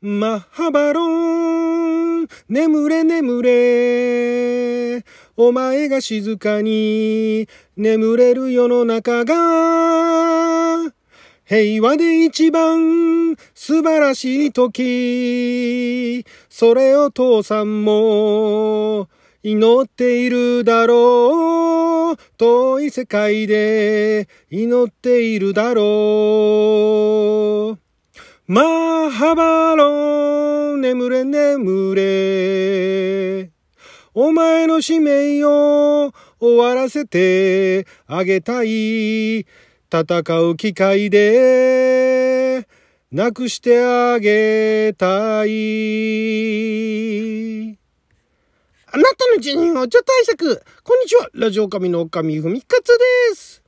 マッハバロン、眠れ眠れ。お前が静かに眠れる世の中が、平和で一番素晴らしい時、それを父さんも祈っているだろう。遠い世界で祈っているだろう。マーハバロン、眠れ眠れ。お前の使命を終わらせてあげたい。戦う機会で、なくしてあげたい。あなたの辞任をちょ対策。こんにちは。ラジオ神の神ふみかつです。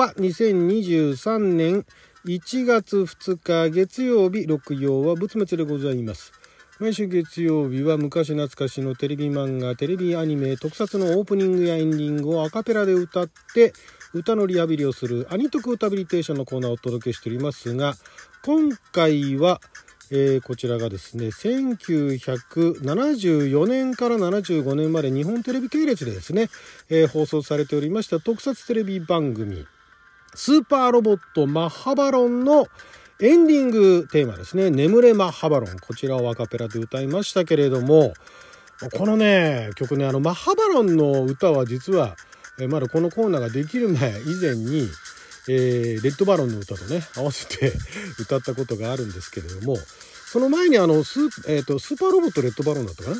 は2023年1月2日月曜日、六曜は仏滅でございます。毎週月曜日は昔懐かしのテレビ漫画、テレビアニメ、特撮のオープニングやエンディングをアカペラで歌って、歌のリハビリをするアニトク歌ビリテーションのコーナーをお届けしておりますが、今回は、えー、こちらがですね、1974年から75年まで日本テレビ系列でですね、えー、放送されておりました特撮テレビ番組、スーパーロボットマッハバロンのエンディングテーマですね、眠れマッハバロン。こちらをアカペラで歌いましたけれども、このね、曲ね、あの、マッハバロンの歌は実は、まだこのコーナーができる前以前に、えー、レッドバロンの歌とね合わせて 歌ったことがあるんですけれどもその前にあのス,、えーと、スーパーロボットレッドバロンだったかな、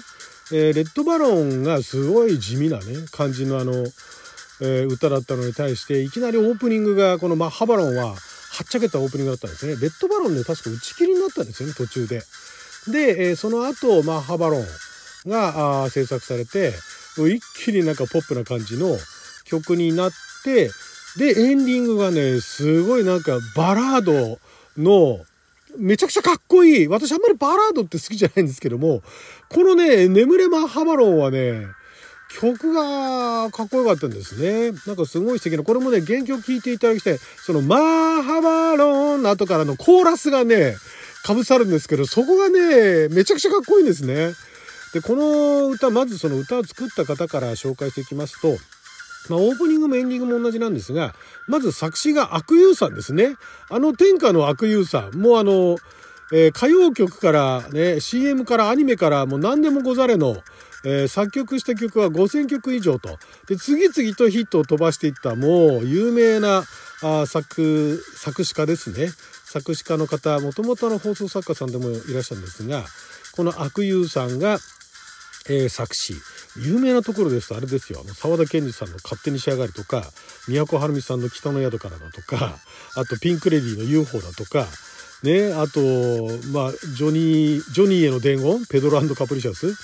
えー、レッドバロンがすごい地味なね感じのあの、え、歌だったのに対していきなりオープニングがこのマッハバロンははっちゃけたオープニングだったんですねレッドバロンで確か打ち切りになったんですよね途中で。で、え、その後マッハバロンが制作されて一気になんかポップな感じの曲になって、で、エンディングがね、すごいなんかバラードの、めちゃくちゃかっこいい。私あんまりバラードって好きじゃないんですけども、このね、眠れマッハバロンはね、曲がかっこよかったんですね。なんかすごい素敵な、これもね、原曲聴いていただきたい。その、マーハバローンの後からのコーラスがね、かぶさるんですけど、そこがね、めちゃくちゃかっこいいんですね。で、この歌、まずその歌を作った方から紹介していきますと、まあ、オープニングもエンディングも同じなんですが、まず作詞が悪友さんですね。あの天下の悪友さん。もうあの、えー、歌謡曲からね、CM からアニメからもう何でもござれの、えー、作曲した曲は5000曲以上と。で、次々とヒットを飛ばしていったもう有名なあ作、作詞家ですね。作詞家の方、もともとの放送作家さんでもいらっしゃるんですが、この悪友さんが、えー、作詞。有名なところですとあれですよ、あの、沢田研二さんの勝手に仕上がるとか、都はるみさんの北の宿からだとか、あとピンクレディーの UFO だとか、ね、あと、まあ、ジョニー、ジョニーへの伝言、ペドロカプリシャス、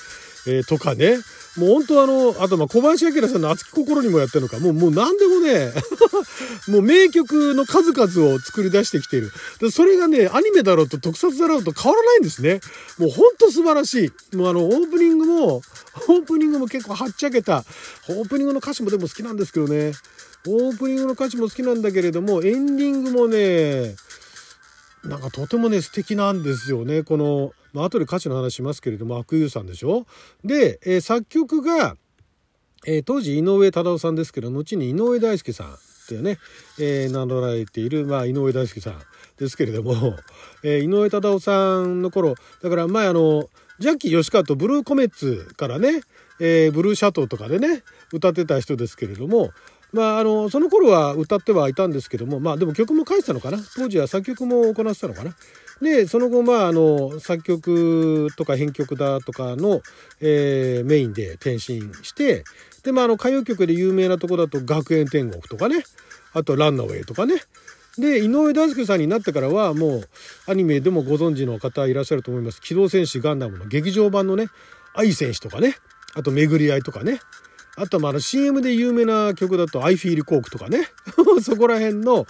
えー、とかね、もう本当あの、あとまあ小林明さんの熱き心にもやってるのか、もう、もう何でもね、もう名曲の数々を作り出してきている。それがね、アニメだろうと特撮だろうと変わらないんですね。もうほんと素晴らしい。もうあの、オープニングも、オープニングも結構はっちゃけた。オープニングの歌詞もでも好きなんですけどね。オープニングの歌詞も好きなんだけれども、エンディングもね、なんかとてもね、素敵なんですよね。この、まあ、後で歌詞の話しますけれども、悪友さんでしょ？で、えー、作曲が、えー、当時井上忠夫さんですけど、後に井上大輔さんっていうね、えー、名乗られている、まあ、井上大輔さんですけれども、えー、井上忠夫さんの頃、だから前あの、ジャッキー吉川とブルーコメッツからね、えー、ブルーシャトーとかでね、歌ってた人ですけれども、まあ、あの、その頃は歌ってはいたんですけども、まあでも曲も書いてたのかな？当時は作曲も行ってたのかな？で、その後、まあ、あの、作曲とか編曲だとかの、えー、メインで転身して、で、まあ、あの、歌謡曲で有名なとこだと、学園天国とかね、あと、ランナウェイとかね。で、井上大輔さんになってからは、もう、アニメでもご存知の方いらっしゃると思います。機動戦士ガンダムの劇場版のね、愛戦士とかね、あと、巡り合いとかね、あとまあ CM で有名な曲だと I Feel Coke とかね。そこら辺の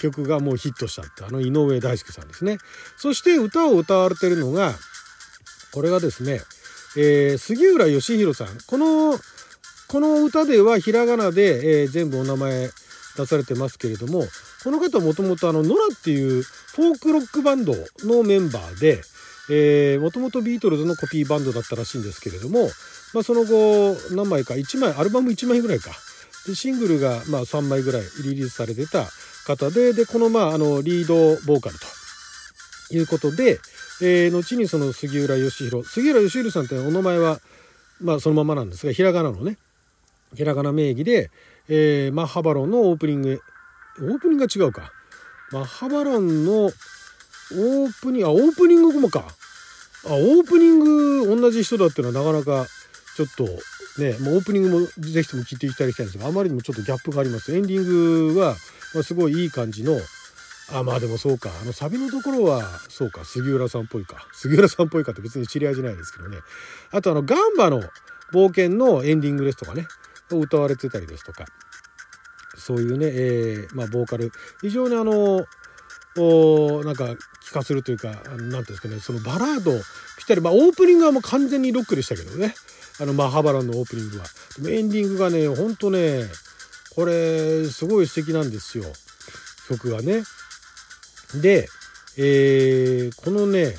曲がもうヒットしたってあの井上大輔さんですね。そして歌を歌われてるのがこれがですね、えー、杉浦義弘さん。このこの歌ではひらがなで、えー、全部お名前出されてますけれどもこの方はもともとあのノラっていうフォークロックバンドのメンバーでもともとビートルズのコピーバンドだったらしいんですけれども、まあ、その後何枚か1枚アルバム1枚ぐらいか。でシングルがま3枚ぐらいリリースされてた方ででこのまああのリードボーカルと。いうことで、えー、後にその杉浦義弘杉浦義弘さんってお名前はまあそのままなんですがひらがなのね。ひらがな名義で、えー、マッハバロンのオープニング。オープニングが違うか。マッハバロンのオープニングあオープニングもか。あオープニング同じ人だっていうのはなかなかちょっとねもうオープニングもぜひとも聞いていただきたいんですがあまりにもちょっとギャップがあります。エンディングは、まあ、すごいいい感じのあまあでもそうか。あのサビのところはそうか。杉浦さんっぽいか。杉浦さんっぽいかって別に知り合いじゃないですけどね。あとあのガンバの冒険のエンディングですとかね。歌われてたりですとか。そういうね、えー、まあ、ボーカル。非常にあのおなんか聞かせるというか何ていうんですかね。そのバラードぴったり、まあ、オープニングはもう完全にロックでしたけどね。あのマハバランのオープニングは。でもエンディングがねほんとねこれすごい素敵なんですよ。曲がね。で、えー、このね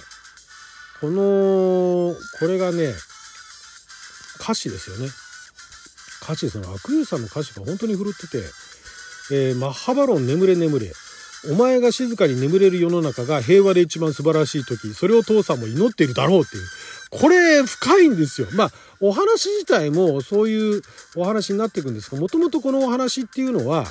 このこれがね歌詞ですよね。歌詞その悪友さんの歌詞が本当に振るってて「えー、マッハバロン眠れ眠れ」お前が静かに眠れる世の中が平和で一番素晴らしい時それを父さんも祈っているだろうっていう。これ深いんですよ。まあお話自体もそういうお話になっていくんですがもともとこのお話っていうのは、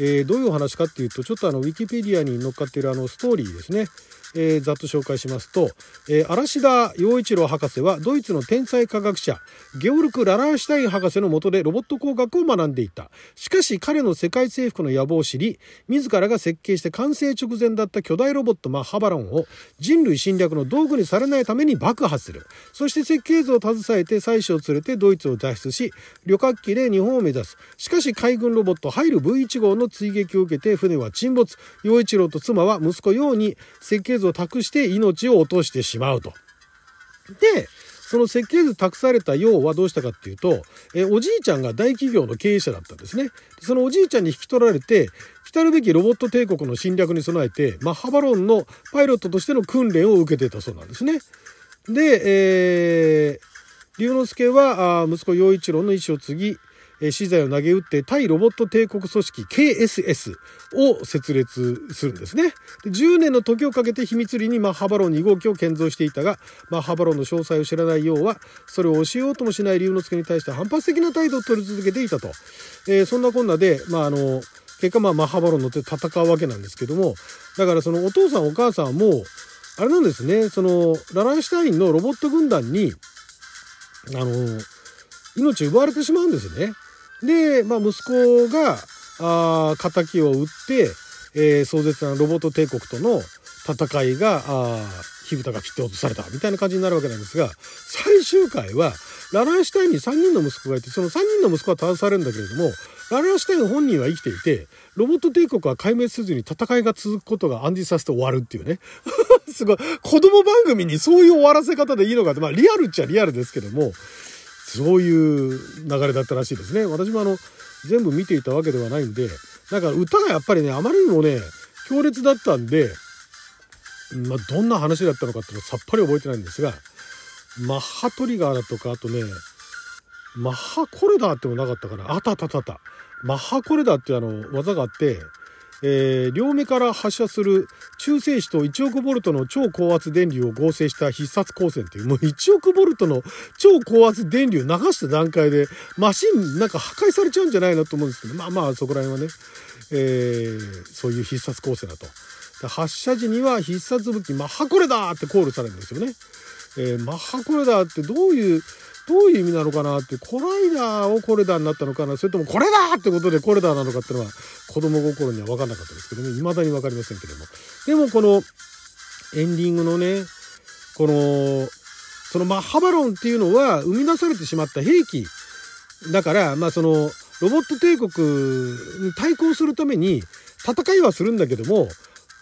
えー、どういうお話かっていうとちょっとあのウィキペディアに載っかってるあのストーリーですね。えー、ざっと紹介しますと、えー、嵐田洋一郎博士はドイツの天才科学者ゲオルク・ララーシュタイン博士の下でロボット工学を学んでいた。しかし彼の世界征服の野望を知り自らが設計して完成直前だった巨大ロボットマッハバロンを人類侵略の道具にされないために爆破する。そして設計図を携えて妻子を連れてドイツを脱出し旅客機で日本を目指す。しかし海軍ロボットハイル V1 号の追撃を受けて船は沈没。洋一郎と妻は息子洋に設計図を託して命を落としてしまうと。で、その設計図託された用はどうしたかっていうと、えおじいちゃんが大企業の経営者だったんですね。そのおじいちゃんに引き取られて、来るべきロボット帝国の侵略に備えて、マッハバロンのパイロットとしての訓練を受けてたそうなんですね。で、えー、龍之介は息子陽一郎の意思を継ぎ、資材を投げ打って対ロボット帝国組織 KSS を設立するんですね。で10年の時をかけて秘密裏にマッハバロン2号機を建造していたが、マッハバロンの詳細を知らないようは、それを教えようともしない龍之介に対して反発的な態度を取り続けていたと。えー、そんなこんなで、まあ、あの、結果まあマッハバロン乗って戦うわけなんですけども、だからそのお父さんお母さんも、あれなんですね、その、ラランシュタインのロボット軍団に、あの、命奪われてしまうんですね。で、まあ、息子が、あ敵を撃って、えー、壮絶なロボット帝国との戦いが、火蓋が切って落とされたみたいな感じになるわけなんですが、最終回は、ララーシュタインに3人の息子がいて、その3人の息子は倒されるんだけれども、ララーシュタイン本人は生きていて、ロボット帝国は壊滅せずに戦いが続くことが暗示させて終わるっていうね。すごい。子供番組にそういう終わらせ方でいいのかって、まあリアルっちゃリアルですけども、そういう流れだったらしいですね。私もあの、全部見ていたわけではないんで、だか歌がやっぱりね、あまりにもね、強烈だったんで、まあ、どんな話だったのかっていうのはさっぱり覚えてないんですが、マッハトリガーだとか、あとね、マッハコレダーってもなかったかな。あったあったあったた。マッハコレダーっていうあの技があって、えー、両目から発射する中性子と1億ボルトの超高圧電流を合成した必殺光線っていう、もう1億ボルトの超高圧電流流した段階で、マシンなんか破壊されちゃうんじゃないのと思うんですけど、まあまあそこら辺はね、えー、そういう必殺光線だと。発射時には必殺武器マッハコレダーってコールされるんですよね。えー、マッハコレダーってどういうどういう意味なのかなって、コライダーをコレダーになったのかな、それともこれだってことでコレダーなのかっていうのは子供心には分かんなかったですけどね、未だに分かりませんけども。でもこのエンディングのね、この、そのマッハバロンっていうのは生み出されてしまった兵器だから、まあそのロボット帝国に対抗するために戦いはするんだけども、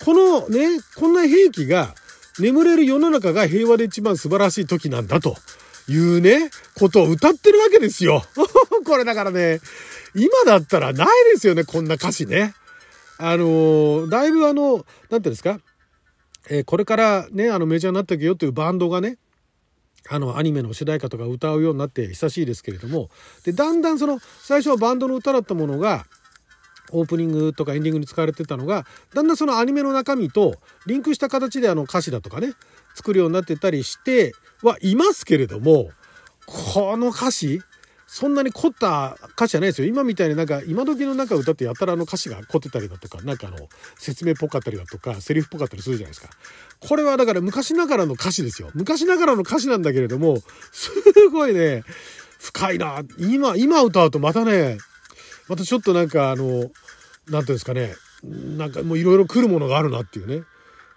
このね、こんな兵器が眠れる世の中が平和で一番素晴らしい時なんだと。いうね、ことを歌ってるわけですよ。これだからね、今だったらないですよね、こんな歌詞ね。あのだいぶあの、なんていうんですか、えー、これからね、あのメジャーになっていくよというバンドがね、あのアニメの主題歌とか歌うようになって久しいですけれどもでだんだんその最初はバンドの歌だったものがオープニングとかエンディングに使われてたのがだんだんそのアニメの中身とリンクした形であの歌詞だとかね作るようになってたりしてはいますけれどもこの歌詞そんなに凝った歌詞じゃないですよ。今みたいになんか今時の中歌ってやたらの歌詞が凝ってたりだとか、なんかあの説明っぽかったりだとか、セリフっぽかったりするじゃないですか。これはだから昔ながらの歌詞ですよ。昔ながらの歌詞なんだけれども、すごいね、深いな。今、今歌うとまたね、またちょっとなんかあの、なんていうんですかね、なんかもういろいろ来るものがあるなっていうね。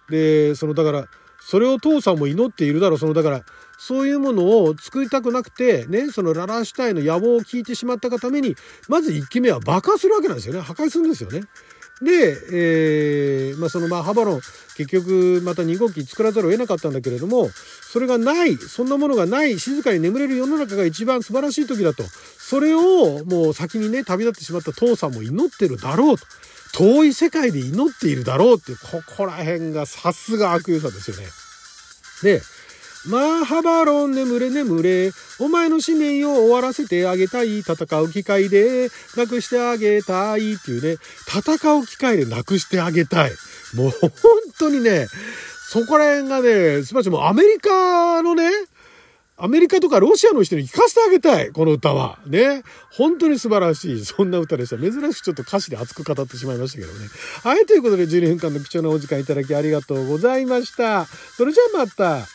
で、そのだから、それを父さんも祈っているだろう。そのだから、そういうものを作りたくなくて、ね、そのララシュタインの野望を聞いてしまったがために、まず1期目は爆破するわけなんですよね。破壊するんですよね。で、えー、まあ、そのまあハバロン結局また2号機作らざるを得なかったんだけれどもそれがないそんなものがない静かに眠れる世の中が一番素晴らしい時だとそれをもう先にね旅立ってしまった父さんも祈ってるだろうと遠い世界で祈っているだろうっていうここら辺がさすが悪友さですよね。でマーハバロン眠れ眠れ。お前の使命を終わらせてあげたい。戦う機会でなくしてあげたいっていうね。戦う機会でなくしてあげたい。もう本当にね、そこら辺がね、すばらしい。もうアメリカのね、アメリカとかロシアの人に聞かせてあげたい。この歌は。ね。本当に素晴らしい。そんな歌でした。珍しくちょっと歌詞で熱く語ってしまいましたけどね。はい。ということで12分間の貴重なお時間いただきありがとうございました。それじゃあまた。